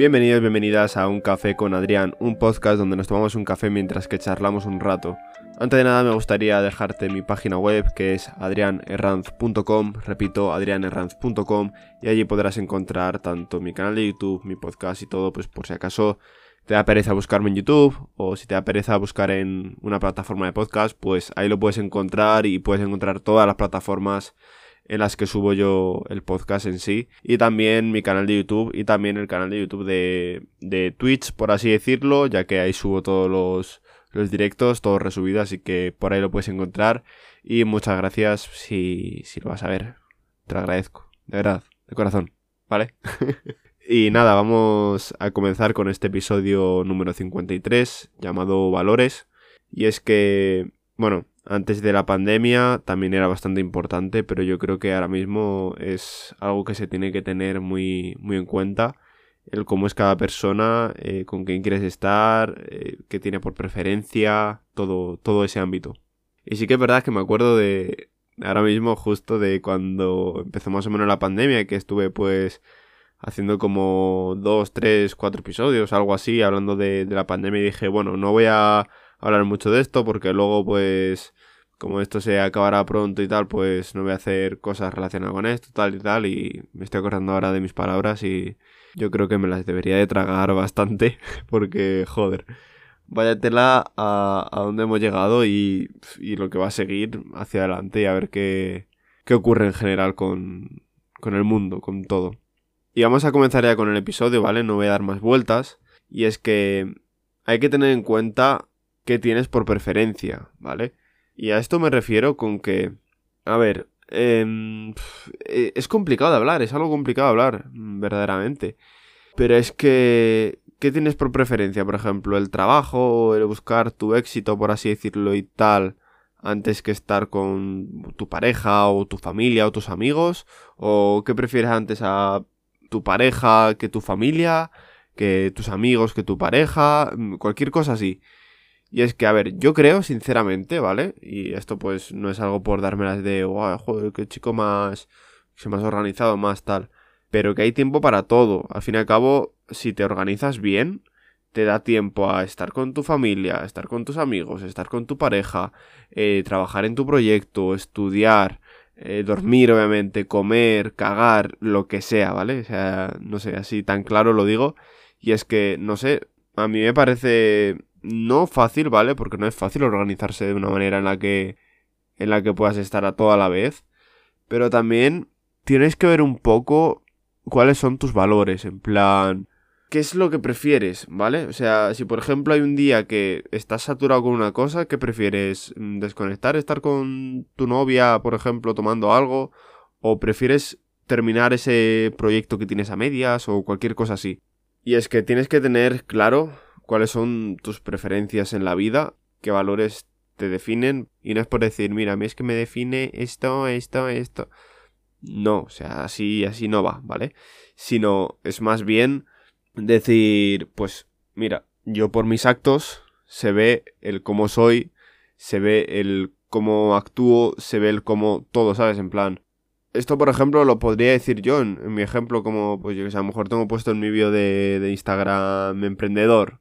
Bienvenidos, bienvenidas a Un Café con Adrián, un podcast donde nos tomamos un café mientras que charlamos un rato. Antes de nada me gustaría dejarte mi página web que es adrianerranz.com, repito, adrianerranz.com y allí podrás encontrar tanto mi canal de YouTube, mi podcast y todo, pues por si acaso te da pereza buscarme en YouTube o si te da pereza buscar en una plataforma de podcast, pues ahí lo puedes encontrar y puedes encontrar todas las plataformas en las que subo yo el podcast en sí. Y también mi canal de YouTube y también el canal de YouTube de, de Twitch, por así decirlo, ya que ahí subo todos los, los directos, todo resubido, así que por ahí lo puedes encontrar. Y muchas gracias si, si lo vas a ver. Te lo agradezco, de verdad, de corazón, ¿vale? y nada, vamos a comenzar con este episodio número 53 llamado Valores. Y es que, bueno, antes de la pandemia también era bastante importante, pero yo creo que ahora mismo es algo que se tiene que tener muy, muy en cuenta. El cómo es cada persona, eh, con quién quieres estar, eh, qué tiene por preferencia, todo, todo ese ámbito. Y sí que es verdad que me acuerdo de ahora mismo justo de cuando empezó más o menos la pandemia, que estuve pues haciendo como dos, tres, cuatro episodios, algo así, hablando de, de la pandemia y dije, bueno, no voy a hablar mucho de esto porque luego pues como esto se acabará pronto y tal, pues no voy a hacer cosas relacionadas con esto, tal y tal, y me estoy acordando ahora de mis palabras y yo creo que me las debería de tragar bastante, porque, joder, váyatela a, a dónde hemos llegado y, y, lo que va a seguir hacia adelante y a ver qué, qué ocurre en general con, con el mundo, con todo. Y vamos a comenzar ya con el episodio, ¿vale? No voy a dar más vueltas, y es que hay que tener en cuenta qué tienes por preferencia, ¿vale? Y a esto me refiero con que, a ver, em, eh, es complicado hablar, es algo complicado de hablar, verdaderamente. Pero es que, ¿qué tienes por preferencia? Por ejemplo, el trabajo el buscar tu éxito, por así decirlo, y tal, antes que estar con tu pareja o tu familia o tus amigos? ¿O qué prefieres antes a tu pareja que tu familia, que tus amigos que tu pareja? Cualquier cosa así. Y es que, a ver, yo creo, sinceramente, ¿vale? Y esto pues no es algo por dármelas de, wow, joder, qué chico más, se más organizado, más tal. Pero que hay tiempo para todo. Al fin y al cabo, si te organizas bien, te da tiempo a estar con tu familia, estar con tus amigos, estar con tu pareja, eh, trabajar en tu proyecto, estudiar, eh, dormir, obviamente, comer, cagar, lo que sea, ¿vale? O sea, no sé, así tan claro lo digo. Y es que, no sé, a mí me parece no fácil, ¿vale? Porque no es fácil organizarse de una manera en la que en la que puedas estar a toda la vez, pero también tienes que ver un poco cuáles son tus valores, en plan, ¿qué es lo que prefieres, ¿vale? O sea, si por ejemplo hay un día que estás saturado con una cosa, ¿qué prefieres? ¿Desconectar, estar con tu novia, por ejemplo, tomando algo? ¿O prefieres terminar ese proyecto que tienes a medias o cualquier cosa así? Y es que tienes que tener claro cuáles son tus preferencias en la vida, qué valores te definen, y no es por decir, mira, a mí es que me define esto, esto, esto. No, o sea, así, así no va, ¿vale? Sino es más bien decir, pues, mira, yo por mis actos se ve el cómo soy, se ve el cómo actúo, se ve el cómo todo, ¿sabes? En plan, esto, por ejemplo, lo podría decir yo en, mi ejemplo, como, pues yo que sé, a lo mejor tengo puesto en mi vídeo de, de Instagram emprendedor.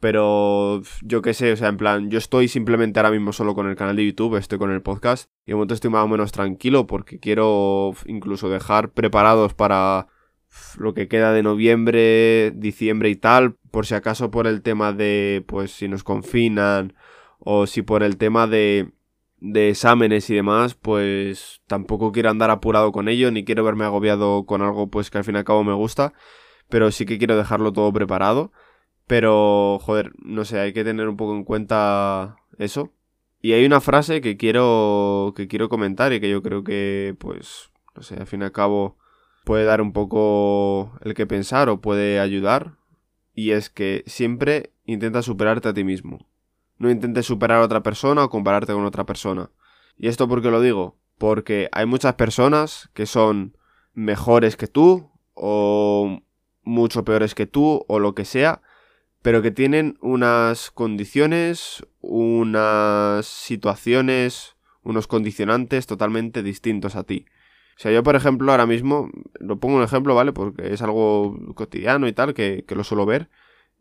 Pero yo qué sé, o sea, en plan, yo estoy simplemente ahora mismo solo con el canal de YouTube, estoy con el podcast. Y de momento estoy más o menos tranquilo porque quiero incluso dejar preparados para lo que queda de noviembre, diciembre y tal. Por si acaso por el tema de, pues, si nos confinan. O si por el tema de, de exámenes y demás, pues tampoco quiero andar apurado con ello, ni quiero verme agobiado con algo, pues que al fin y al cabo me gusta. Pero sí que quiero dejarlo todo preparado. Pero, joder, no sé, hay que tener un poco en cuenta eso. Y hay una frase que quiero, que quiero comentar y que yo creo que, pues, no sé, al fin y al cabo puede dar un poco el que pensar o puede ayudar. Y es que siempre intenta superarte a ti mismo. No intentes superar a otra persona o compararte con otra persona. ¿Y esto por qué lo digo? Porque hay muchas personas que son mejores que tú o mucho peores que tú o lo que sea pero que tienen unas condiciones, unas situaciones, unos condicionantes totalmente distintos a ti. O sea, yo, por ejemplo, ahora mismo, lo pongo un ejemplo, ¿vale? Porque es algo cotidiano y tal, que, lo suelo ver.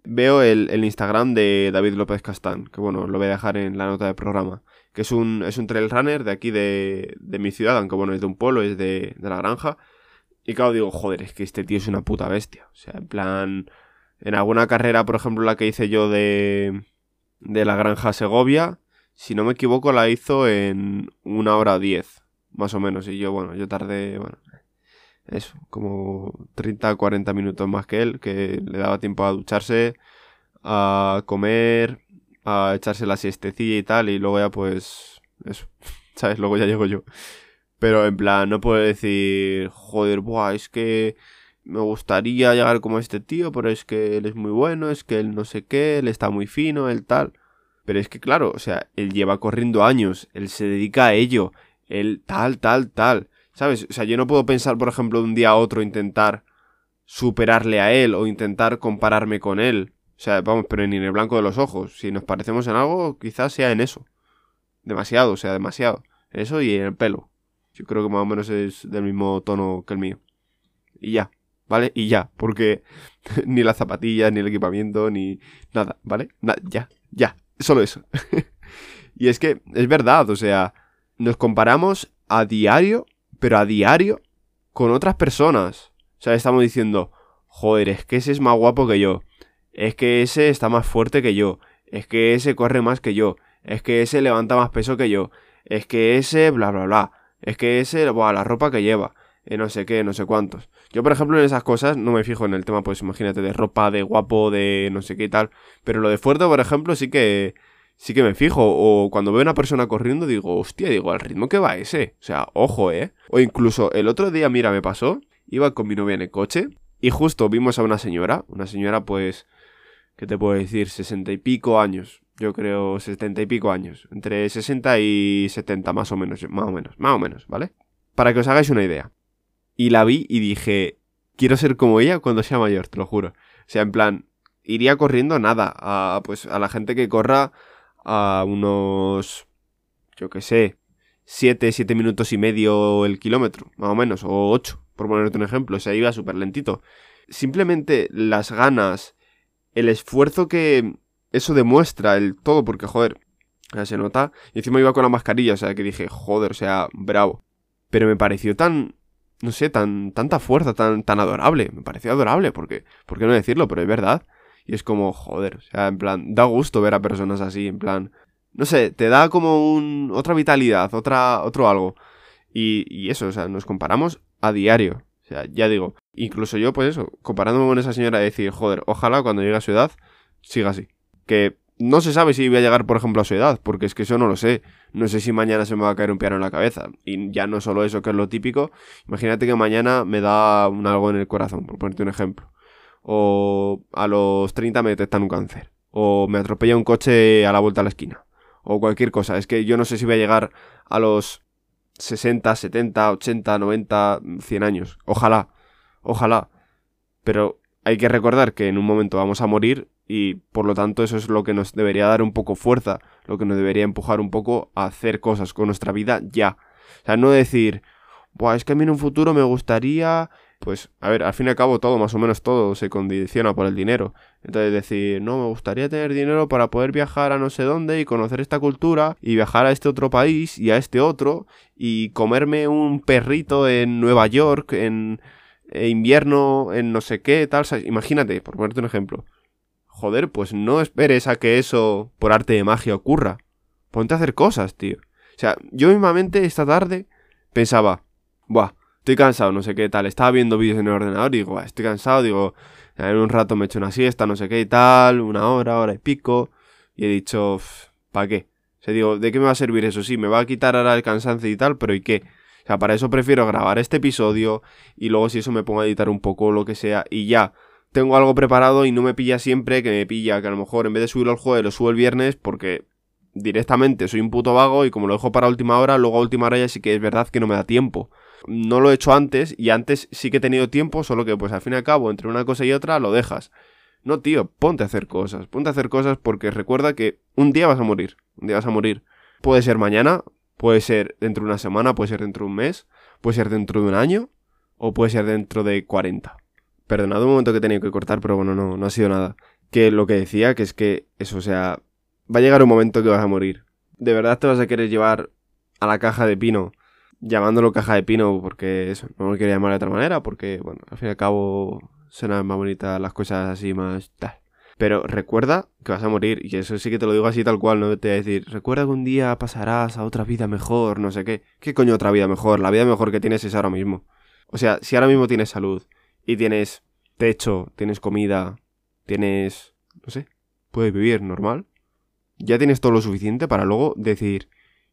Veo el, Instagram de David López Castán, que bueno, lo voy a dejar en la nota del programa. Que es un, es un trail runner de aquí de, de mi ciudad, aunque bueno, es de un pueblo, es de, de la granja. Y claro, digo, joder, es que este tío es una puta bestia. O sea, en plan, en alguna carrera, por ejemplo, la que hice yo de, de la granja Segovia, si no me equivoco, la hizo en una hora diez, más o menos. Y yo, bueno, yo tardé, bueno, eso, como 30, 40 minutos más que él, que le daba tiempo a ducharse, a comer, a echarse la siestecilla y tal, y luego ya pues, eso, ¿sabes? Luego ya llego yo. Pero en plan, no puedo decir, joder, buah, es que me gustaría llegar como este tío, pero es que él es muy bueno, es que él no sé qué, él está muy fino, él tal. Pero es que claro, o sea, él lleva corriendo años, él se dedica a ello, él tal, tal, tal. ¿Sabes? O sea, yo no puedo pensar, por ejemplo, de un día a otro intentar superarle a él o intentar compararme con él. O sea, vamos, pero ni en el blanco de los ojos. Si nos parecemos en algo, quizás sea en eso. Demasiado, o sea, demasiado. Eso y en el pelo. Yo creo que más o menos es del mismo tono que el mío. Y ya, ¿vale? Y ya, porque ni las zapatillas, ni el equipamiento, ni nada, ¿vale? ya, ya, solo eso. y es que es verdad, o sea, nos comparamos a diario, pero a diario, con otras personas. O sea, estamos diciendo, joder, es que ese es más guapo que yo. Es que ese está más fuerte que yo. Es que ese corre más que yo. Es que ese levanta más peso que yo. Es que ese bla bla bla. Es que ese, la ropa que lleva, eh, no sé qué, no sé cuántos. Yo, por ejemplo, en esas cosas no me fijo en el tema, pues imagínate, de ropa, de guapo, de no sé qué y tal. Pero lo de fuerte, por ejemplo, sí que sí que me fijo. O cuando veo una persona corriendo, digo, hostia, digo, al ritmo que va ese. O sea, ojo, eh. O incluso el otro día, mira, me pasó, iba con mi novia en el coche y justo vimos a una señora, una señora, pues, ¿qué te puedo decir? Sesenta y pico años yo creo, setenta y pico años. Entre 60 y 70, más o menos, más o menos, más o menos, ¿vale? Para que os hagáis una idea. Y la vi y dije, quiero ser como ella cuando sea mayor, te lo juro. O sea, en plan, iría corriendo nada, a, pues a la gente que corra a unos, yo qué sé, 7, 7 minutos y medio el kilómetro, más o menos, o 8, por ponerte un ejemplo, o sea, iba súper lentito. Simplemente las ganas, el esfuerzo que, eso demuestra el todo, porque joder, se nota. Y encima iba con la mascarilla, o sea, que dije, joder, o sea, bravo. Pero me pareció tan, no sé, tan, tanta fuerza, tan, tan adorable. Me pareció adorable, porque, ¿por qué no decirlo? Pero es verdad. Y es como, joder, o sea, en plan, da gusto ver a personas así, en plan, no sé, te da como un, otra vitalidad, otra, otro algo. Y, y eso, o sea, nos comparamos a diario. O sea, ya digo, incluso yo, pues eso, comparándome con esa señora, decir, joder, ojalá cuando llegue a su edad siga así que no se sabe si voy a llegar, por ejemplo, a su edad, porque es que eso no lo sé. No sé si mañana se me va a caer un piano en la cabeza. Y ya no solo eso, que es lo típico. Imagínate que mañana me da un algo en el corazón, por ponerte un ejemplo. O a los 30 me detectan un cáncer. O me atropella un coche a la vuelta a la esquina. O cualquier cosa. Es que yo no sé si voy a llegar a los 60, 70, 80, 90, 100 años. Ojalá. Ojalá. Pero hay que recordar que en un momento vamos a morir y por lo tanto eso es lo que nos debería dar un poco fuerza, lo que nos debería empujar un poco a hacer cosas con nuestra vida ya. O sea, no decir, Buah, es que a mí en un futuro me gustaría... Pues, a ver, al fin y al cabo todo, más o menos todo, se condiciona por el dinero. Entonces decir, no, me gustaría tener dinero para poder viajar a no sé dónde y conocer esta cultura y viajar a este otro país y a este otro y comerme un perrito en Nueva York en invierno en no sé qué, tal. imagínate, por ponerte un ejemplo joder, pues no esperes a que eso por arte de magia ocurra. Ponte a hacer cosas, tío. O sea, yo mismamente esta tarde pensaba, buah, estoy cansado, no sé qué tal. Estaba viendo vídeos en el ordenador y digo, estoy cansado, digo, en un rato me echo una siesta, no sé qué y tal, una hora, hora y pico. Y he dicho, ¿para qué? O sea, digo, ¿de qué me va a servir eso? Sí, me va a quitar ahora el cansancio y tal, pero ¿y qué? Sea, para eso prefiero grabar este episodio y luego si eso me pongo a editar un poco lo que sea y ya tengo algo preparado y no me pilla siempre que me pilla, que a lo mejor en vez de subirlo el jueves lo subo el viernes porque directamente soy un puto vago y como lo dejo para última hora, luego a última hora ya sí que es verdad que no me da tiempo. No lo he hecho antes y antes sí que he tenido tiempo, solo que pues al fin y al cabo entre una cosa y otra lo dejas. No, tío, ponte a hacer cosas, ponte a hacer cosas porque recuerda que un día vas a morir, un día vas a morir. Puede ser mañana, puede ser dentro de una semana, puede ser dentro de un mes, Puede ser dentro de un año o puede ser dentro de 40. Perdonad un momento que he tenido que cortar, pero bueno, no, no ha sido nada. Que lo que decía, que es que eso, o sea, va a llegar un momento que vas a morir. De verdad te vas a querer llevar a la caja de pino, llamándolo caja de pino, porque eso, no lo quería llamar de otra manera, porque, bueno, al fin y al cabo suenan más bonitas las cosas así más tal. Pero recuerda que vas a morir, y eso sí que te lo digo así tal cual, no te voy a decir, recuerda que un día pasarás a otra vida mejor, no sé qué. ¿Qué coño otra vida mejor? La vida mejor que tienes es ahora mismo. O sea, si ahora mismo tienes salud y tienes techo, tienes comida, tienes, no sé, puedes vivir normal, ya tienes todo lo suficiente para luego decir,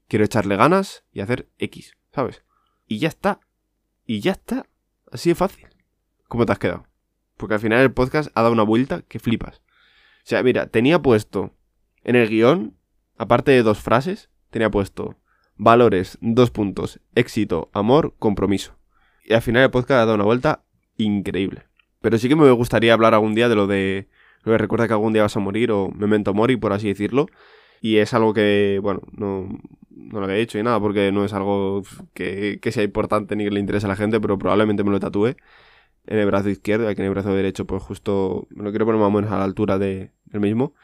quiero echarle ganas y hacer X, ¿sabes? Y ya está. Y ya está. Así de fácil. ¿Cómo te has quedado? Porque al final el podcast ha dado una vuelta que flipas. O sea, mira, tenía puesto en el guion, aparte de dos frases, tenía puesto valores, dos puntos, éxito, amor, compromiso. Y al final el podcast ha dado una vuelta increíble. Pero sí que me gustaría hablar algún día de lo de lo que recuerda que algún día vas a morir o memento mori, por así decirlo. Y es algo que, bueno, no, no lo había dicho ni nada porque no es algo que, que sea importante ni que le interese a la gente, pero probablemente me lo tatúe en el brazo izquierdo, aquí en el brazo derecho, pues justo lo quiero poner más o menos a la altura de, del mismo.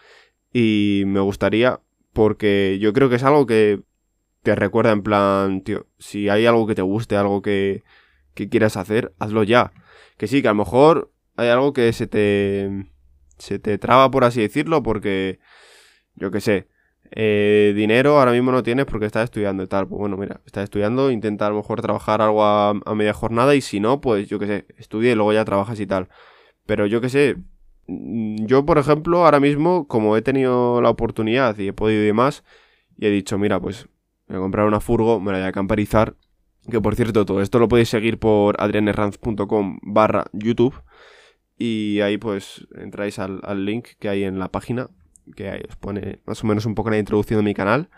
Y me gustaría, porque yo creo que es algo que te recuerda en plan, tío, si hay algo que te guste, algo que, que quieras hacer, hazlo ya. Que sí, que a lo mejor hay algo que se te, se te traba, por así decirlo, porque, yo qué sé, eh, dinero ahora mismo no tienes porque estás estudiando y tal. Pues bueno, mira, estás estudiando, intenta a lo mejor trabajar algo a, media jornada y si no, pues yo qué sé, estudia y luego ya trabajas y tal. Pero yo qué sé, mm, yo por ejemplo ahora mismo, como he tenido la oportunidad y he podido y demás, y he dicho, mira, pues voy a comprar una furgo, me la voy a camperizar. Que por cierto, todo esto lo podéis seguir por adrianerranz.com barra YouTube. Y ahí pues entráis al, al link que hay en la página que ahí os pone más o menos un poco la introducción de mi canal.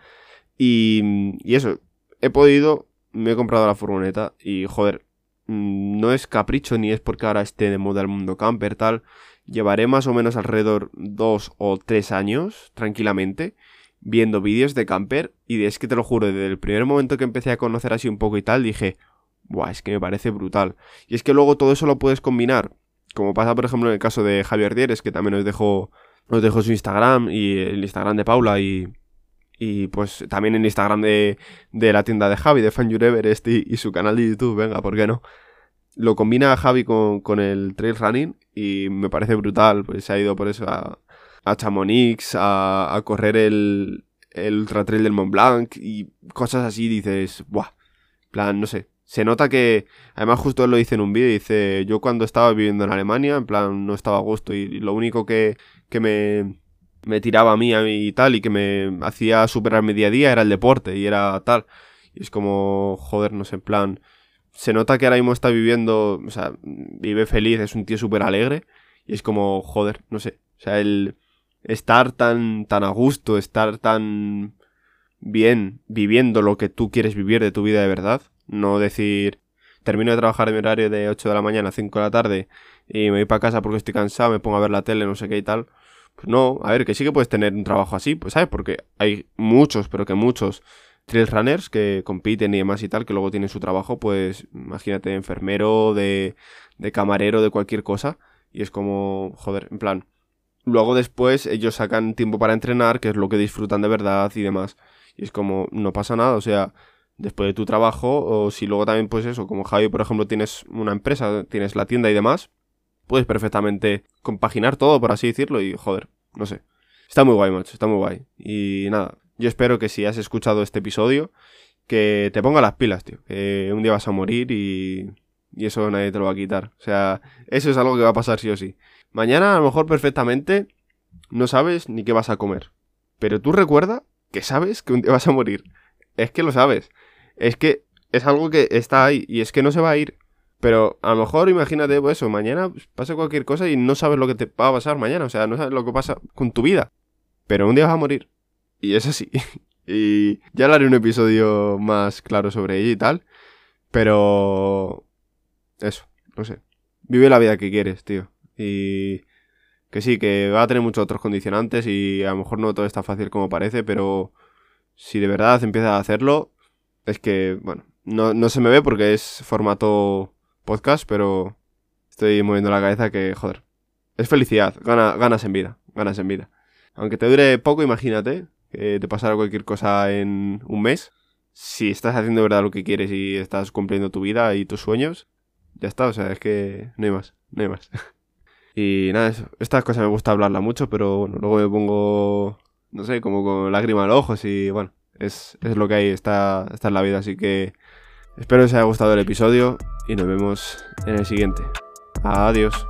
Y, y eso, he podido, me he comprado la furgoneta y joder, mm, no es capricho ni es porque ahora esté de moda el mundo camper tal. Llevaré más o menos alrededor dos o tres años, tranquilamente, viendo vídeos de camper y es que te lo juro, desde el primer momento que empecé a conocer así un poco y tal, dije, Buah, es que me parece brutal. Y es que luego todo eso lo puedes combinar, como pasa por ejemplo en el caso de Javier Dieres, que también os dejo os dejo su Instagram y el Instagram de Paula y, y pues también el Instagram de, de la tienda de Javi, de Fan Everest y, y, su canal de YouTube, venga, ¿por qué no? Lo combina Javi con, con el trail running y me parece brutal, pues se ha ido por eso a, a Chamonix, a, a correr el, el Ultra Trail del Mont Blanc y cosas así, dices, buah, plan, no sé, se nota que, además justo él lo dice en un vídeo, dice, yo cuando estaba viviendo en Alemania, en plan, no estaba a gusto y lo único que, que me, me tiraba a mí, y tal, y que me hacía superar mi día a día era el deporte y era tal. Y es como, joder, no sé, en plan, se nota que ahora mismo está viviendo, o sea, vive feliz, es un tío súper alegre, y es como, joder, no sé, o sea, el estar tan, tan a gusto, estar tan bien viviendo lo que tú quieres vivir de tu vida de verdad, no decir, termino de trabajar en mi horario de 8 de la mañana a 5 de la tarde y me voy para casa porque estoy cansado, me pongo a ver la tele, no sé qué y tal. Pues no, a ver, que sí que puedes tener un trabajo así, pues sabes, porque hay muchos, pero que muchos trail runners que compiten y demás y tal, que luego tienen su trabajo, pues imagínate, de enfermero, de, de camarero, de cualquier cosa, y es como, joder, en plan. Luego después ellos sacan tiempo para entrenar, que es lo que disfrutan de verdad y demás. Y es como, no pasa nada, o sea, después de tu trabajo, o si luego también, pues eso, como Javi, por ejemplo, tienes una empresa, tienes la tienda y demás, puedes perfectamente compaginar todo, por así decirlo, y joder, no sé. Está muy guay, macho, está muy guay. Y nada, yo espero que si has escuchado este episodio, que te ponga las pilas, tío. Que un día vas a morir y, y eso nadie te lo va a quitar. O sea, eso es algo que va a pasar sí o sí. Mañana a lo mejor perfectamente no sabes ni qué vas a comer. Pero tú recuerda que sabes que un día vas a morir. Es que lo sabes es que es algo que está ahí y es que no se va a ir. Pero a lo mejor imagínate pues eso, mañana pasa cualquier cosa y no sabes lo que te va a pasar mañana, o sea, no sabes lo que pasa con tu vida. Pero un día vas a morir. Y es así. y ya haré un episodio más claro sobre ello y tal. Pero... Eso, no sé. Vive la vida que quieres, tío. Y... Que sí, que va a tener muchos otros condicionantes y a lo mejor no todo está fácil como parece, pero si de verdad empiezas a hacerlo, es que, bueno, No, no se me ve porque es formato podcast, pero estoy moviendo la cabeza que, joder, es felicidad, gana, ganas en vida, ganas en vida. Aunque te dure poco, imagínate que te pasara cualquier cosa en un mes. Si estás haciendo de verdad lo que quieres y estás cumpliendo tu vida y tus sueños, ya está, o sea, es que no hay más, no hay más. y nada, estas cosas me gusta hablarla mucho, pero bueno, luego me pongo, no sé, como con lágrima en los ojos y bueno, es, es lo que hay, está, está en la vida, así que espero que os haya gustado el episodio y nos vemos en el siguiente. Adiós.